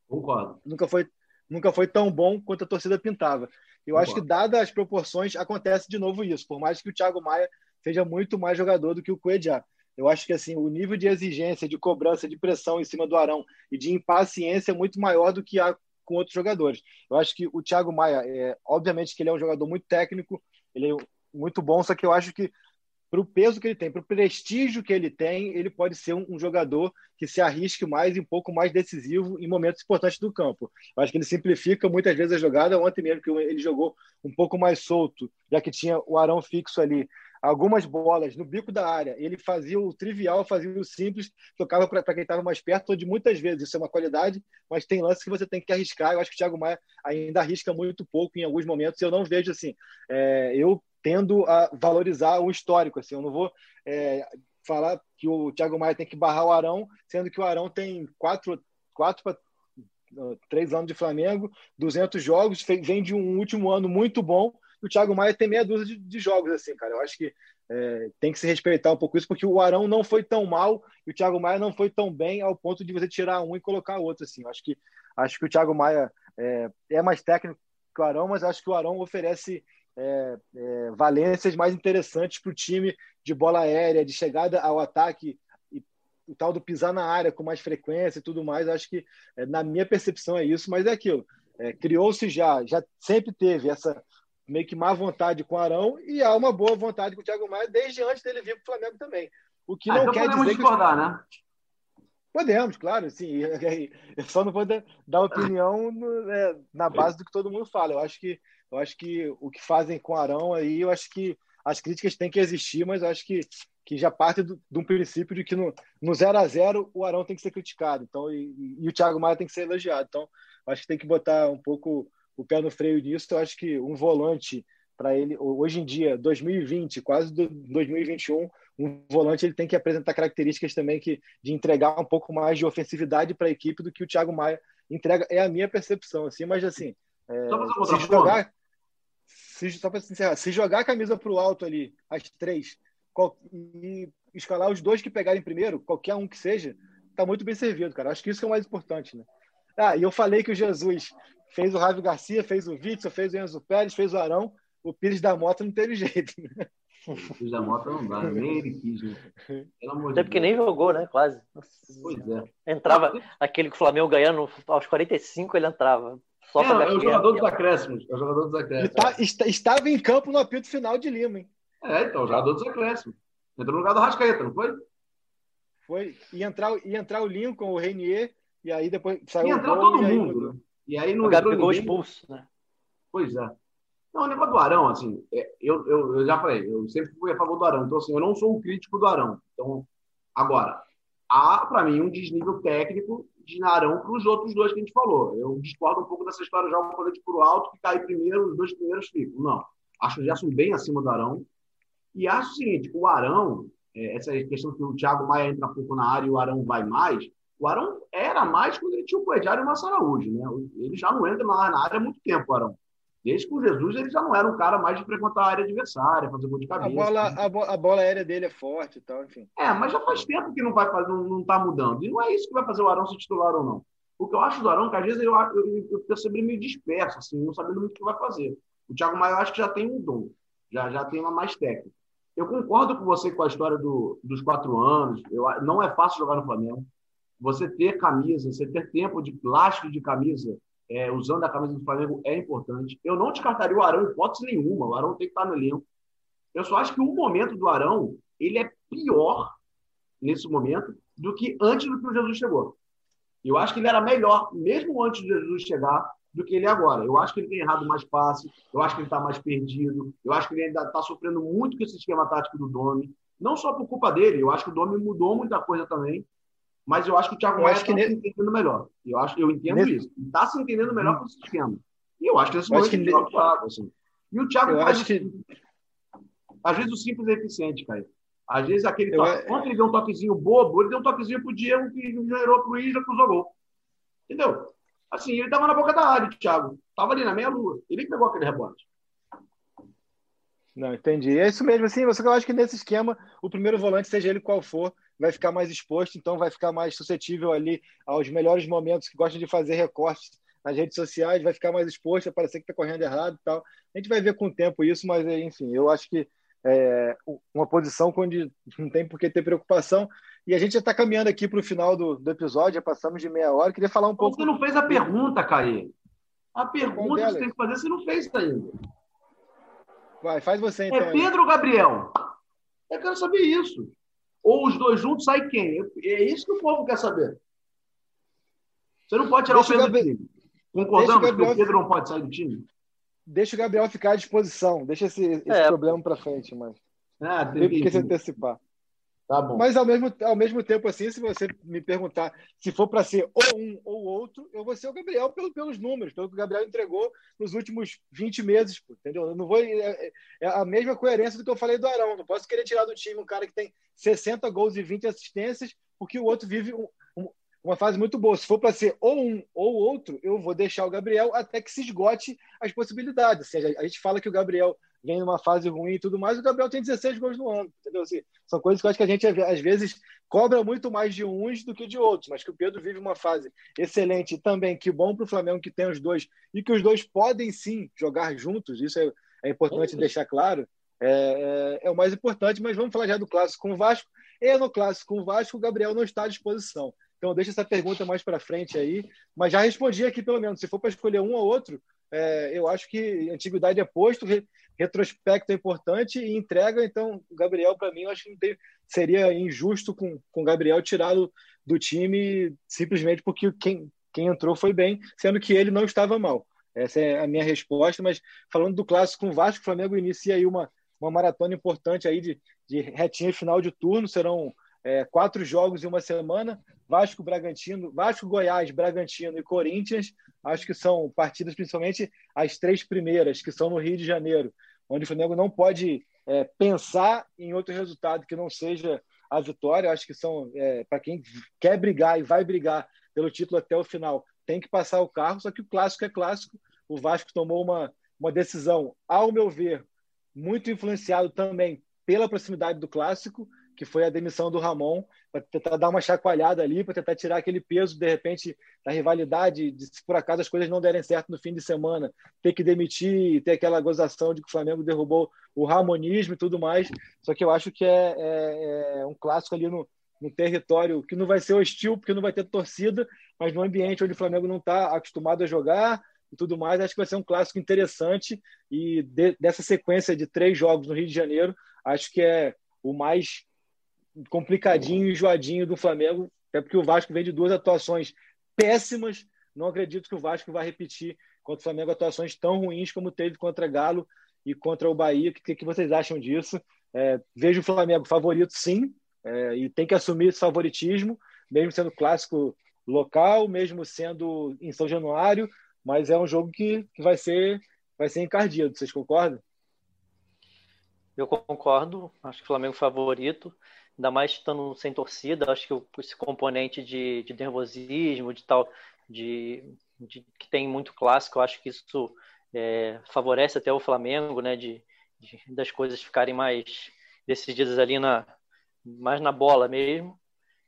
Concordo. nunca foi, nunca foi tão bom quanto a torcida pintava. Eu acho que, dadas as proporções, acontece de novo isso. Por mais que o Thiago Maia seja muito mais jogador do que o Coediá. Eu acho que assim o nível de exigência, de cobrança, de pressão em cima do Arão e de impaciência é muito maior do que há com outros jogadores. Eu acho que o Thiago Maia, é, obviamente que ele é um jogador muito técnico, ele é muito bom, só que eu acho que para o peso que ele tem, para o prestígio que ele tem, ele pode ser um, um, jogador que se arrisque mais e um pouco mais decisivo em momentos importantes do campo. Eu acho que ele simplifica muitas vezes a jogada. Ontem mesmo que ele jogou um pouco mais solto, já que tinha o Arão fixo ali algumas bolas no bico da área. Ele fazia o trivial, fazia o simples, tocava para quem estava mais perto, onde muitas vezes isso é uma qualidade, mas tem lances que você tem que arriscar. Eu acho que o Thiago Maia ainda arrisca muito pouco em alguns momentos. Eu não vejo assim. É, eu tendo a valorizar o histórico. Assim, eu não vou é, falar que o Thiago Maia tem que barrar o Arão, sendo que o Arão tem quatro, quatro para três anos de Flamengo, 200 jogos, vem de um último ano muito bom o Thiago Maia tem meia dúzia de, de jogos, assim, cara. Eu acho que é, tem que se respeitar um pouco isso, porque o Arão não foi tão mal e o Thiago Maia não foi tão bem ao ponto de você tirar um e colocar outro, assim. Eu acho que, acho que o Thiago Maia é, é mais técnico que o Arão, mas acho que o Arão oferece é, é, valências mais interessantes para o time de bola aérea, de chegada ao ataque e o tal do pisar na área com mais frequência e tudo mais. Acho que, é, na minha percepção, é isso, mas é aquilo. É, criou-se já, já sempre teve essa meio que má vontade com o Arão e há uma boa vontade com o Thiago Maia desde antes dele vir para o Flamengo também. O que ah, não então quer dizer discordar, que... né? Podemos, claro, sim. Eu só não vou dar opinião é, na base do que todo mundo fala. Eu acho que eu acho que o que fazem com o Arão aí, eu acho que as críticas têm que existir, mas eu acho que, que já parte do, de um princípio de que no, no 0 a 0 o Arão tem que ser criticado, então e, e o Thiago Maia tem que ser elogiado. Então, acho que tem que botar um pouco o pé no freio disso. Eu acho que um volante para ele hoje em dia, 2020, quase 2021, um volante ele tem que apresentar características também que de entregar um pouco mais de ofensividade para a equipe do que o Thiago Maia entrega. É a minha percepção, assim, mas assim, é, se jogar, se, só para encerrar, se jogar a camisa para o alto ali, as três, qual, e escalar os dois que pegarem primeiro, qualquer um que seja, tá muito bem servido, cara. Acho que isso é o mais importante, né? Ah, e eu falei que o Jesus fez o Ravi Garcia, fez o Witzel, fez o Enzo Pérez, fez o Arão. O Pires da Mota não teve jeito. Né? O Pires da Mota não dá, nem ele quis. Né? Até porque nem jogou, né? Quase. Pois é. Entrava aquele que o Flamengo ganhando aos 45, ele entrava. Só é, é o jogador dos acréscimos. É o jogador dos acréscimos. Tá, está, estava em campo no apito final de Lima, hein? É, então, o jogador dos acréscimos. Entrou no lugar do Rascaeta, não foi? Foi. E entrar, e entrar o Lincoln, o Renier, e aí depois saiu e entrar todo mundo. Né? E aí não o Gabigol expulso, né? Pois é. Não, o negócio do Arão, assim, é, eu, eu, eu, já falei, eu sempre fui a favor do Arão. Então, assim, eu não sou um crítico do Arão. Então, agora, há, para mim, um desnível técnico de Arão para os outros dois que a gente falou. Eu discordo um pouco dessa história, já um colete por alto, que cai primeiro, os dois primeiros ficam. Não. Acho o Gerson bem acima do Arão. E acho o seguinte, o Arão, é, essa questão que o Thiago Maia entra pouco na área e o Arão vai mais, o Arão era mais quando ele tinha o Coediário e o Massa Araújo, né? Ele já não entra na, área há muito tempo, o Arão. Desde que o Jesus ele já não era um cara mais de frequentar a área adversária, fazer gol de cabeça. A bola, né? a, bo a bola aérea dele é forte e tal, enfim. É, mas já faz tempo que não vai fazer, não, não tá mudando. E não é isso que vai fazer o Arão ser titular ou não. O que eu acho do Arão, é que às vezes eu, eu, eu percebo ele meio disperso, assim, não sabendo muito o que vai fazer. O Thiago Maia eu acho que já tem um dom, já, já tem uma mais técnica. Eu concordo com você com a história do, dos quatro anos. Eu, não é fácil jogar no Flamengo você ter camisa, você ter tempo de plástico de camisa, é, usando a camisa do Flamengo é importante. Eu não descartaria o Arão em hipótese nenhuma. O Arão tem que estar no elenco. Eu só acho que o momento do Arão ele é pior nesse momento do que antes do que o Jesus chegou. Eu acho que ele era melhor, mesmo antes de Jesus chegar, do que ele é agora. Eu acho que ele tem errado mais passe, eu acho que ele está mais perdido, eu acho que ele ainda está sofrendo muito com esse esquema tático do Domi. Não só por culpa dele, eu acho que o Domi mudou muita coisa também mas eu acho que o Thiago Maia está nesse... se entendendo melhor. Eu, acho, eu entendo nesse... isso. Está se entendendo melhor hum. com o sistema. E eu acho que esse momento que... o Thiago. Assim. E o Thiago eu faz... que... Às vezes o simples é eficiente, cara. Às vezes aquele eu... toque. Ontem ele deu um toquezinho bobo, ele deu um toquezinho pro Diego que gerou pro Isla, cruzou gol. Entendeu? Assim, ele estava na boca da área, o Thiago. Tava ali na meia-lua. Ele que pegou aquele rebote. Não, entendi. É isso mesmo. Assim, você, eu acho que nesse esquema, o primeiro volante, seja ele qual for, vai ficar mais exposto, então vai ficar mais suscetível ali aos melhores momentos, que gosta de fazer recortes nas redes sociais, vai ficar mais exposto, vai parecer que está correndo errado e tal. A gente vai ver com o tempo isso, mas enfim, eu acho que é uma posição onde não tem por que ter preocupação. E a gente já está caminhando aqui para o final do, do, episódio, já passamos de meia hora. Queria falar um pouco. Você não fez a pergunta, Caí. A pergunta que você tem que fazer, você não fez ainda. Vai, faz você então. É Pedro ou Gabriel? Eu quero saber isso. Ou os dois juntos, sai quem? É isso que o povo quer saber. Você não pode tirar Deixa o Pedro Gabriel... do time. Concordamos Gabriel... que o Pedro não pode sair do time? Deixa o Gabriel ficar à disposição. Deixa esse, esse é. problema para frente, mas. Ah, tem que se antecipar. Tá bom. Mas ao mesmo, ao mesmo tempo, assim, se você me perguntar se for para ser ou um ou outro, eu vou ser o Gabriel pelo, pelos números, pelo que o Gabriel entregou nos últimos 20 meses, entendeu? Eu não vou. É, é, a mesma coerência do que eu falei do Arão. Não posso querer tirar do time um cara que tem 60 gols e 20 assistências, porque o outro vive um, um, uma fase muito boa. Se for para ser ou um ou outro, eu vou deixar o Gabriel até que se esgote as possibilidades. Ou seja, a gente fala que o Gabriel vem numa fase ruim e tudo mais, o Gabriel tem 16 gols no ano, entendeu? Assim, são coisas que eu acho que a gente, às vezes, cobra muito mais de uns do que de outros, mas que o Pedro vive uma fase excelente também que bom para o Flamengo que tem os dois e que os dois podem sim jogar juntos, isso é, é importante deixar claro, é, é, é, o mais importante, mas vamos falar já do clássico com o Vasco, e no clássico com o Vasco o Gabriel não está à disposição. Então, deixa essa pergunta mais para frente aí. Mas já respondi aqui, pelo menos. Se for para escolher um ou outro, é, eu acho que antiguidade é posto, re, retrospecto é importante e entrega. Então, Gabriel, para mim, eu acho que tem, seria injusto com o Gabriel tirá-lo do time simplesmente porque quem, quem entrou foi bem, sendo que ele não estava mal. Essa é a minha resposta. Mas falando do clássico com o Vasco, o Flamengo inicia aí uma, uma maratona importante aí de, de retinha final de turno. Serão é, quatro jogos em uma semana. Vasco, Bragantino, Vasco, Goiás, Bragantino e Corinthians. Acho que são partidas, principalmente as três primeiras, que são no Rio de Janeiro, onde o Flamengo não pode é, pensar em outro resultado que não seja a vitória. Acho que são, é, para quem quer brigar e vai brigar pelo título até o final, tem que passar o carro. Só que o clássico é clássico. O Vasco tomou uma, uma decisão, ao meu ver, muito influenciado também pela proximidade do clássico que foi a demissão do Ramon, para tentar dar uma chacoalhada ali, para tentar tirar aquele peso, de repente, da rivalidade, de se por acaso as coisas não derem certo no fim de semana, ter que demitir, ter aquela gozação de que o Flamengo derrubou o ramonismo e tudo mais. Só que eu acho que é, é, é um clássico ali no, no território que não vai ser hostil, porque não vai ter torcida, mas no ambiente onde o Flamengo não está acostumado a jogar e tudo mais, acho que vai ser um clássico interessante e de, dessa sequência de três jogos no Rio de Janeiro, acho que é o mais complicadinho e enjoadinho do Flamengo, até porque o Vasco vem de duas atuações péssimas. Não acredito que o Vasco vai repetir contra o Flamengo atuações tão ruins como teve contra Galo e contra o Bahia. O que, que vocês acham disso? É, vejo o Flamengo favorito, sim, é, e tem que assumir esse favoritismo, mesmo sendo clássico local, mesmo sendo em São Januário, mas é um jogo que, que vai ser vai ser encardido. Vocês concordam? Eu concordo, acho que o Flamengo favorito ainda mais estando sem torcida, acho que esse componente de, de nervosismo, de tal, de, de, que tem muito clássico, acho que isso é, favorece até o Flamengo, né, de, de, das coisas ficarem mais decididas ali na mais na bola mesmo.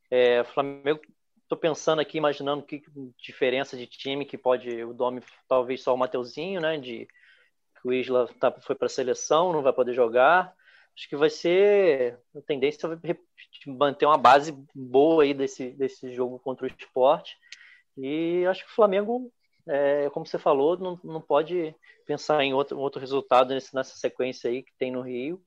É, Flamengo, estou pensando aqui, imaginando que diferença de time que pode o Domi talvez só o Mateuzinho, né, de o Isla tá, foi para a seleção, não vai poder jogar acho que vai ser a tendência é manter uma base boa aí desse, desse jogo contra o esporte. E acho que o Flamengo, é, como você falou, não, não pode pensar em outro, outro resultado nesse, nessa sequência aí que tem no Rio.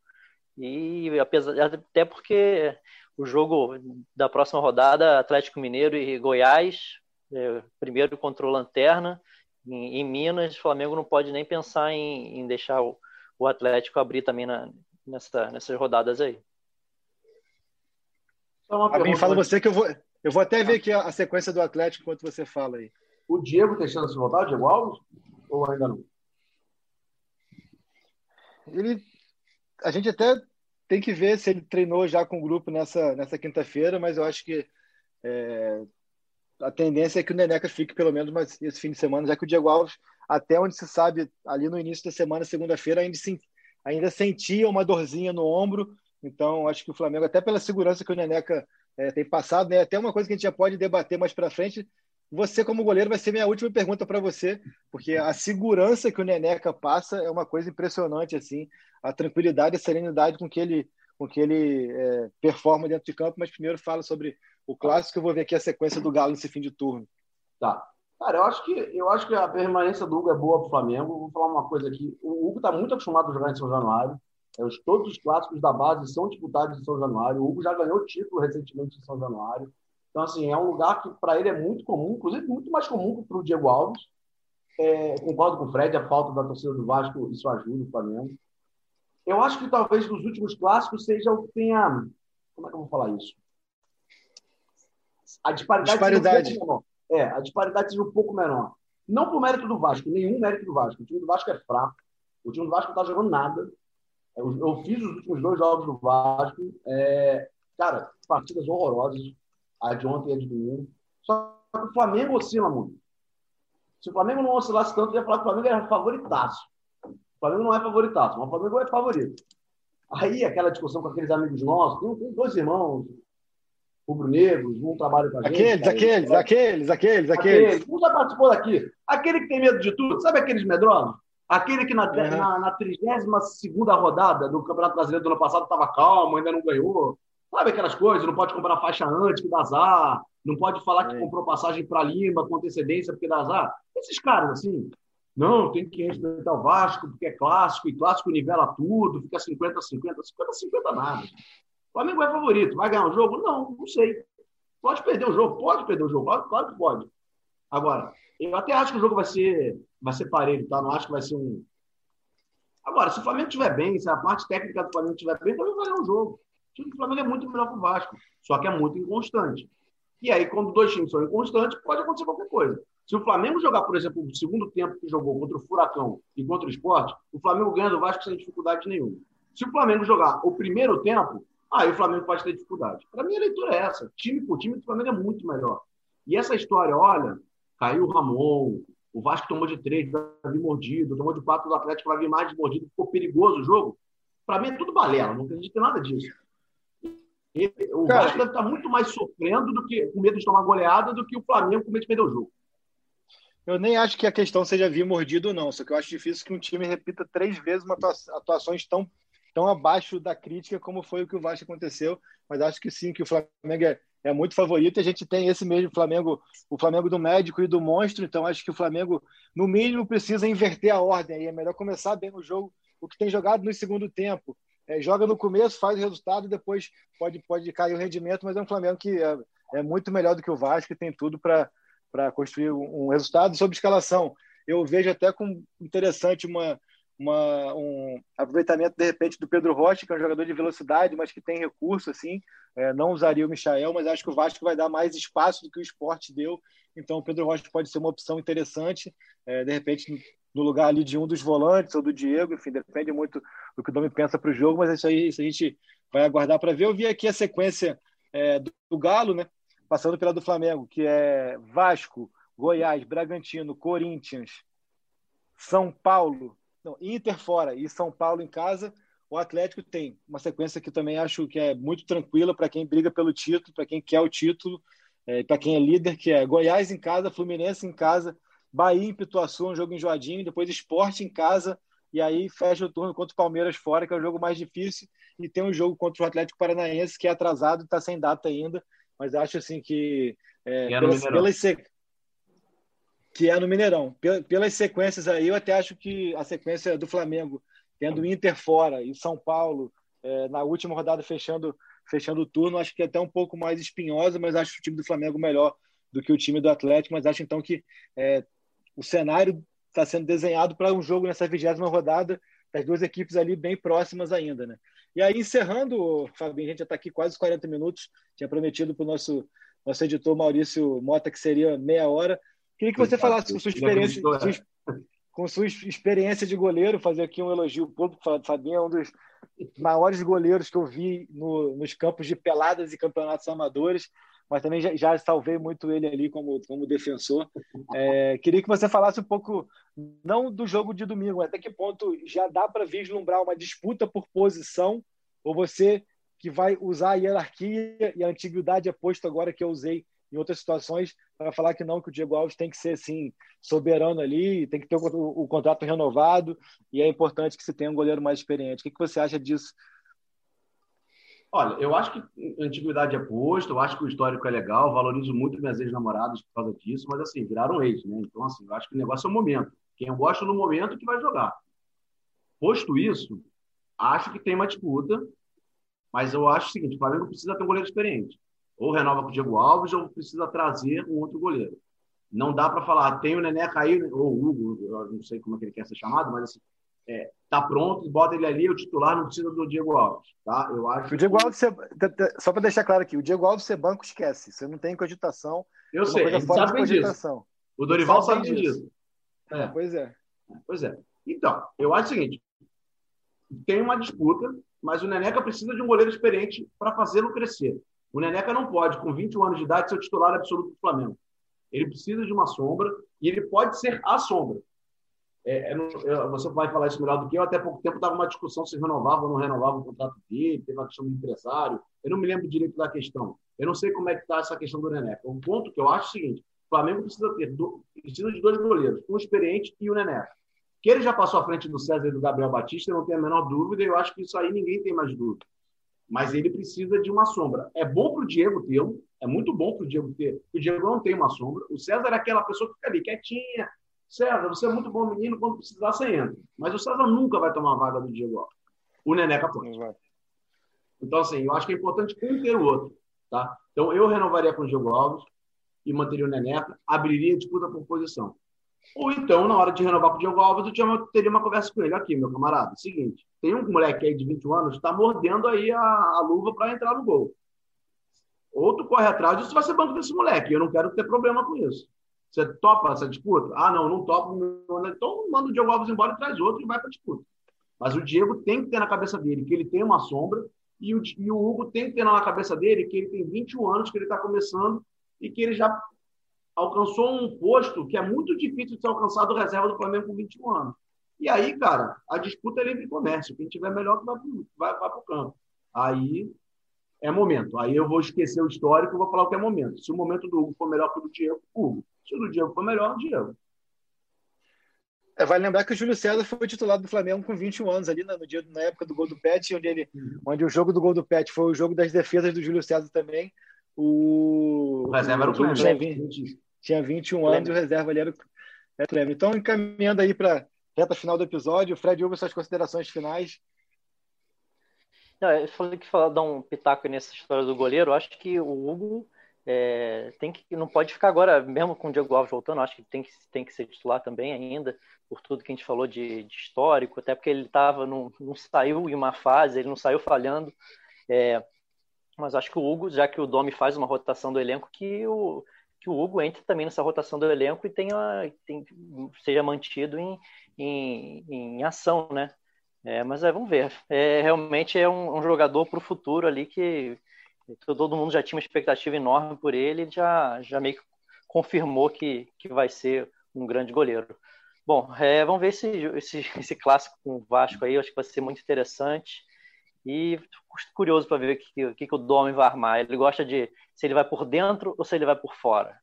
E apesar até porque o jogo da próxima rodada, Atlético Mineiro e Goiás, é, primeiro contra o Lanterna, em, em, Minas, o Flamengo não pode nem pensar em, em deixar o, o Atlético abrir também na, nessa, nessas rodadas aí. Fabinho, fala você que eu vou, eu vou até ver aqui a, a, sequência do Atlético enquanto você fala aí. O Diego tem chance de voltar, o Diego Alves? Ou ainda não? Ele, a gente até tem que ver se ele treinou já com o grupo nessa, nessa quinta-feira, mas eu acho que é, a tendência é que o Neneca fique pelo menos mais esse fim de semana, já que o Diego Alves, até onde se sabe, ali no início da semana, segunda-feira, ainda se, ainda sentia uma dorzinha no ombro. Então, acho que o Flamengo, até pela segurança que o Neneca é, tem passado, né? Até uma coisa que a gente já pode debater mais para frente. Você, como goleiro, vai ser minha última pergunta para você, porque a segurança que o Neneca passa é uma coisa impressionante, assim, a tranquilidade e a serenidade com que ele, com que ele é, performa dentro de campo. Mas primeiro fala sobre o clássico, eu vou ver aqui a sequência do Galo nesse fim de turno. Tá. Cara, eu acho que eu acho que a permanência do Hugo é boa para o Flamengo. Vou falar uma coisa aqui. O Hugo está muito acostumado a jogar em São Januário. É, os, todos os clássicos da base são disputados em São Januário. O Hugo já ganhou título recentemente em São Januário. Então, assim, é um lugar que para ele é muito comum, inclusive muito mais comum que para o Diego Alves. É, concordo com o Fred, a falta da torcida do Vasco, isso ajuda o Flamengo. Eu acho que talvez nos últimos clássicos seja o que tenha. Como é que eu vou falar isso? A disparidade. disparidade. Um é, a disparidade seja um pouco menor. Não por mérito do Vasco, nenhum mérito do Vasco. O time do Vasco é fraco. O time do Vasco não está jogando nada. Eu, eu, fiz os últimos dois jogos do Vasco. É, cara, partidas horrorosas. A de ontem e a de domingo. Só que o Flamengo oscila muito. Se o Flamengo não oscilasse tanto, eu ia falar que o Flamengo era favoritaço. O Flamengo não é favoritaço, mas o Flamengo é favorito. Aí, aquela discussão com aqueles amigos nossos, tem, tem dois irmãos rubro-negros, um trabalho com a gente. Aqueles, aqueles, aqueles, aqueles, aqueles. Um já participou daqui. Aquele que tem medo de tudo, sabe aqueles medrosos? Aquele que na, na, na 32 rodada do Campeonato Brasileiro do ano passado estava calmo, ainda não ganhou. Sabe aquelas coisas? Não pode comprar faixa antes, que dá azar. Não pode falar que é. comprou passagem para Lima com antecedência, porque dá azar. Esses caras, assim, não, tem que respeitar o Vasco, porque é clássico, e clássico nivela tudo, fica 50-50. 50-50 nada. O Flamengo é favorito. Vai ganhar um jogo? Não, não sei. Pode perder o jogo, pode perder o jogo, claro, claro que pode. Agora, eu até acho que o jogo vai ser, vai ser parelho, tá? Não acho que vai ser um. Agora, se o Flamengo estiver bem, se a parte técnica do Flamengo estiver bem, também vai ganhar um jogo. O time do Flamengo é muito melhor que o Vasco, só que é muito inconstante. E aí, quando dois times são inconstantes, pode acontecer qualquer coisa. Se o Flamengo jogar, por exemplo, o segundo tempo que jogou contra o Furacão e contra o Esporte, o Flamengo ganha do Vasco sem dificuldade nenhuma. Se o Flamengo jogar o primeiro tempo, aí o Flamengo pode ter dificuldade. Para mim, a leitura é essa. Time por time, o Flamengo é muito melhor. E essa história, olha, caiu o Ramon, o Vasco tomou de três, vai vir mordido, tomou de quatro do Atlético, vai vir mais de mordido, ficou perigoso o jogo. Para mim é tudo balela, não acredito em nada disso. O Cara, Vasco deve estar muito mais sofrendo do que com medo de tomar goleada do que o Flamengo com medo de perder o jogo. Eu nem acho que a questão seja vir mordido não, só que eu acho difícil que um time repita três vezes uma atuações tão tão abaixo da crítica como foi o que o Vasco aconteceu, mas acho que sim, que o Flamengo é, é muito favorito. A gente tem esse mesmo Flamengo, o Flamengo do médico e do monstro, então acho que o Flamengo, no mínimo, precisa inverter a ordem. Aí é melhor começar bem o jogo, o que tem jogado no segundo tempo. É, joga no começo, faz o resultado, depois pode, pode cair o rendimento, mas é um Flamengo que é, é muito melhor do que o Vasco e tem tudo para construir um, um resultado. Sobre escalação, eu vejo até com interessante uma uma, um aproveitamento de repente do Pedro Rocha, que é um jogador de velocidade, mas que tem recurso, assim. É, não usaria o Michael, mas acho que o Vasco vai dar mais espaço do que o esporte deu. Então o Pedro Rocha pode ser uma opção interessante, é, de repente no lugar ali de um dos volantes ou do Diego, enfim, depende muito do que o Domi pensa para o jogo, mas isso aí isso a gente vai aguardar para ver. Eu vi aqui a sequência é, do, do Galo, né? Passando pela do Flamengo, que é Vasco, Goiás, Bragantino, Corinthians, São Paulo, não, Inter fora e São Paulo em casa, o Atlético tem uma sequência que também acho que é muito tranquila para quem briga pelo título, para quem quer o título, é, para quem é líder, que é Goiás em casa, Fluminense em casa, Bahia em Pituaçu, um jogo enjoadinho, depois Esporte em casa, e aí fecha o turno contra o Palmeiras fora, que é o jogo mais difícil, e tem um jogo contra o Atlético Paranaense, que é atrasado, está sem data ainda, mas acho assim que é, pelas, pelas, que é no Mineirão. Pelas sequências aí, eu até acho que a sequência do Flamengo, tendo Inter fora e São Paulo é, na última rodada fechando, fechando o turno, acho que é até um pouco mais espinhosa, mas acho o time do Flamengo melhor do que o time do Atlético, mas acho então que é, o cenário está sendo desenhado para um jogo nessa vigésima rodada, das duas equipes ali bem próximas ainda, né? E aí, encerrando, Fabinho, a gente já está aqui quase 40 minutos, tinha prometido para o nosso, nosso editor Maurício Mota que seria meia hora, Queria que você falasse com sua experiência, sua, com sua experiência de goleiro, fazer aqui um elogio público, Fabinho, é um dos maiores goleiros que eu vi no, nos campos de peladas e campeonatos amadores, mas também já, já salvei muito ele ali como, como defensor. É, queria que você falasse um pouco, não do jogo de domingo, até que ponto já dá para vislumbrar uma disputa por posição, ou você que vai usar a hierarquia e a antiguidade aposto agora que eu usei em outras situações para falar que não, que o Diego Alves tem que ser assim soberano ali, tem que ter o, o, contrato renovado e é importante que se tenha um goleiro mais experiente. O que, que você acha disso? Olha, eu acho que a antiguidade é posto, eu acho que o histórico é legal, valorizo muito minhas ex-namoradas por causa disso, mas assim, viraram ex, né? Então, assim, eu acho que o negócio é o momento. Quem gosta no momento que vai jogar. Posto isso, acho que tem uma disputa, mas eu acho o seguinte: o Flamengo precisa ter um goleiro experiente. Ou renova com o Diego Alves, ou precisa trazer um outro goleiro. Não dá para falar, tem o Nené cair, ou o Hugo, eu não sei como é que ele quer ser chamado, mas assim, é, tá pronto, bota ele ali, o titular não precisa do Diego Alves, tá? Eu acho. O Diego Alves, só para deixar claro aqui, o Diego Alves ser banco esquece, você não tem cogitação. Eu é sei, ele sabe disso. O Dorival sabe, sabe disso. disso. É. Pois é. Pois é. Então, eu acho o seguinte: tem uma disputa, mas o Neneca precisa de um goleiro experiente para fazê-lo crescer. O Neneca não pode, com 21 anos de idade, ser o titular absoluto do Flamengo. Ele precisa de uma sombra e ele pode ser a sombra. É, é, você vai falar isso melhor do que eu. Até pouco tempo estava uma discussão se renovava ou não renovava o contrato dele, teve uma questão do empresário. Eu não me lembro direito da questão. Eu não sei como é que está essa questão do Neneca. O ponto que eu acho é o seguinte: o Flamengo precisa ter do, precisa de dois goleiros, um experiente e o Neneca. Que ele já passou à frente do César e do Gabriel Batista, eu não tenho a menor dúvida, e eu acho que isso aí ninguém tem mais dúvida. Mas ele precisa de uma sombra. É bom para o Diego tê-lo, é muito bom para o Diego ter. O Diego não tem uma sombra. O César é aquela pessoa que fica ali quietinha, César, você é muito bom menino, quando precisar, você entra. Mas o César nunca vai tomar a vaga do Diego Alves. O Neneca pode. Então, assim, eu acho que é importante um ter o outro. Tá? Então, eu renovaria com o Diego Alves e manteria o Neneca, abriria disputa por posição. Ou então, na hora de renovar com o Diego Alves, eu teria uma conversa com ele. Aqui, meu camarada, seguinte, tem um moleque aí de 21 anos que está mordendo aí a, a luva para entrar no gol. Ou tu corre atrás, isso vai ser banco desse moleque. Eu não quero ter problema com isso. Você topa essa disputa? Ah, não, não topa. Então manda o Diego Alves embora e traz outro e vai para a disputa. Mas o Diego tem que ter na cabeça dele que ele tem uma sombra e o, e o Hugo tem que ter na cabeça dele que ele tem 21 anos, que ele está começando e que ele já alcançou um posto que é muito difícil de ser alcançado reserva do Flamengo com 21 anos. E aí, cara, a disputa é livre comércio. Quem tiver melhor vai, vai, vai para o campo. Aí é momento. Aí eu vou esquecer o histórico e vou falar o que é momento. Se o momento do Hugo for melhor que o do Diego, Hugo. Se o do Diego for melhor, o Diego. É, vale lembrar que o Júlio César foi titular do Flamengo com 21 anos ali no dia, na época do gol do Pet, onde, ele, uhum. onde o jogo do gol do Pet foi o jogo das defesas do Júlio César também. O, o reserva era o Cleber. Tinha, 20, tinha 21 anos e o reserva ali era o, Cleber. Então, encaminhando aí para reta final do episódio, Fred, ouve suas considerações finais. Não, eu falei que falar, dar um pitaco nessa história do goleiro. Acho que o Hugo é, tem que, não pode ficar agora, mesmo com o Diego Alves voltando, acho que tem que, tem que ser titular também ainda, por tudo que a gente falou de, de histórico, até porque ele estava, não, não saiu em uma fase, ele não saiu falhando. É, mas acho que o Hugo, já que o Domi faz uma rotação do elenco, que o, que o Hugo entre também nessa rotação do elenco e tenha, tem, seja mantido em, em, em ação, né? É, mas é, vamos ver. É, realmente é um, um jogador para o futuro ali que todo mundo já tinha uma expectativa enorme por ele, já, já meio que confirmou que, que vai ser um grande goleiro. Bom, é, vamos ver esse, esse, esse clássico com o Vasco aí, acho que vai ser muito interessante. E curioso para ver o que, que, que o Domi vai armar. Ele gosta de se ele vai por dentro ou se ele vai por fora.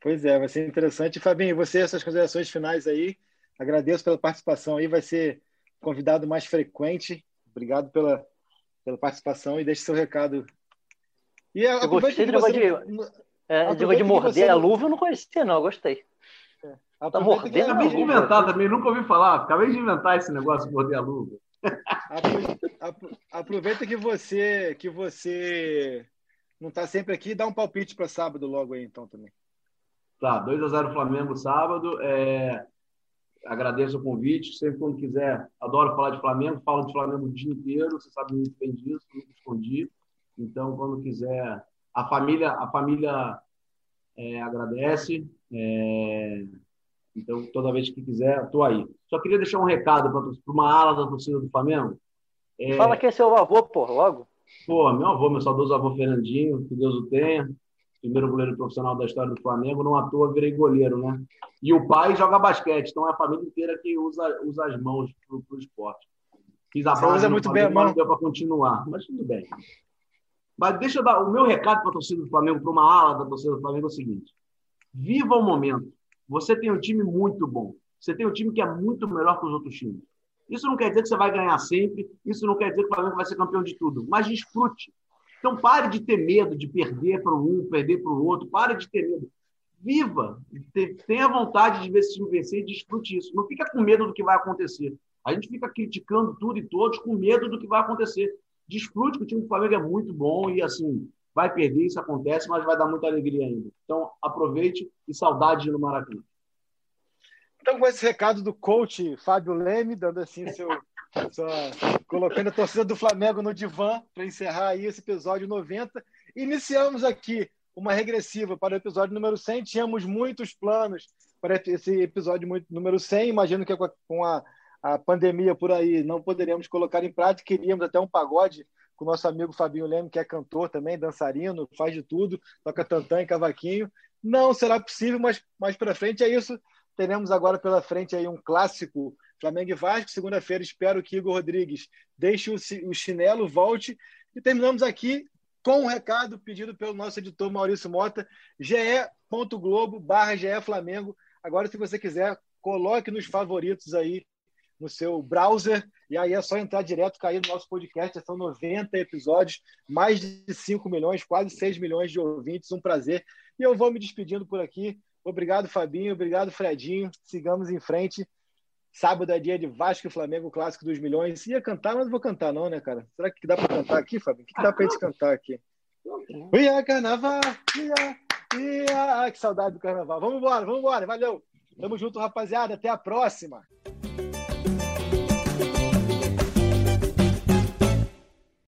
Pois é, vai ser interessante. Fabinho, você, essas considerações finais aí. Agradeço pela participação aí, vai ser convidado mais frequente. Obrigado pela, pela participação e deixe seu recado. E eu gostei do negócio de, é, de morder você... a luva, eu não conhecia, não, eu gostei. É. Tá mordendo. Acabei de inventar também, nunca ouvi falar. Acabei de inventar esse negócio de morder a luva. Aproveita que você que você não está sempre aqui, dá um palpite para sábado logo aí, então também. Tá, 2 a 0 Flamengo sábado. É, agradeço o convite. Sempre quando quiser, adoro falar de Flamengo, falo de Flamengo o dia inteiro, você sabe muito bem disso, nunca escondi. Então, quando quiser, a família, a família é, agradece. É, então, toda vez que quiser, estou aí. Só queria deixar um recado para uma ala da torcida do Flamengo. É... Fala que é seu avô, pô, logo. Pô, meu avô, meu saudoso avô Fernandinho, que Deus o tenha primeiro goleiro profissional da história do Flamengo, não à toa virei goleiro, né? E o pai joga basquete, então é a família inteira que usa, usa as mãos para o esporte. Fiz a base, é muito bem, mas não deu para continuar. Mas tudo bem. Mas deixa eu dar o meu recado para a torcida do Flamengo, para uma ala da torcida do Flamengo é o seguinte: viva o momento. Você tem um time muito bom. Você tem um time que é muito melhor que os outros times. Isso não quer dizer que você vai ganhar sempre, isso não quer dizer que o Flamengo vai ser campeão de tudo, mas desfrute. Então pare de ter medo de perder para um, perder para o outro, pare de ter medo. Viva, tenha vontade de ver esse time vencer e desfrute isso. Não fica com medo do que vai acontecer. A gente fica criticando tudo e todos com medo do que vai acontecer. Desfrute que o time do Flamengo é muito bom e assim, vai perder, isso acontece, mas vai dar muita alegria ainda. Então aproveite e saudade no Maracanã. Então, com esse recado do coach Fábio Leme, dando assim seu, colocando a torcida do Flamengo no divã para encerrar aí esse episódio 90, iniciamos aqui uma regressiva para o episódio número 100. Tínhamos muitos planos para esse episódio número 100. Imagino que com a, a pandemia por aí não poderíamos colocar em prática. Queríamos até um pagode com o nosso amigo Fabinho Leme, que é cantor também, dançarino, faz de tudo, toca tantã e cavaquinho. Não será possível, mas mais para frente é isso. Teremos agora pela frente aí um clássico Flamengo e Vasco. Segunda-feira espero que Igor Rodrigues deixe o chinelo, volte. E terminamos aqui com um recado pedido pelo nosso editor Maurício Mota, ge.globo barra Flamengo. Agora, se você quiser, coloque nos favoritos aí no seu browser e aí é só entrar direto, cair no nosso podcast. São 90 episódios, mais de 5 milhões, quase 6 milhões de ouvintes. Um prazer. E eu vou me despedindo por aqui. Obrigado, Fabinho. Obrigado, Fredinho. Sigamos em frente. Sábado é dia de Vasco e Flamengo, clássico dos milhões. Ia cantar, mas não vou cantar, não, né, cara? Será que dá para cantar aqui, Fabinho? O que, dá para gente cantar aqui? Ia carnaval, ia, ia. Ah, que saudade do carnaval. Vamos embora, vamos embora. Valeu. Tamo junto, rapaziada. Até a próxima.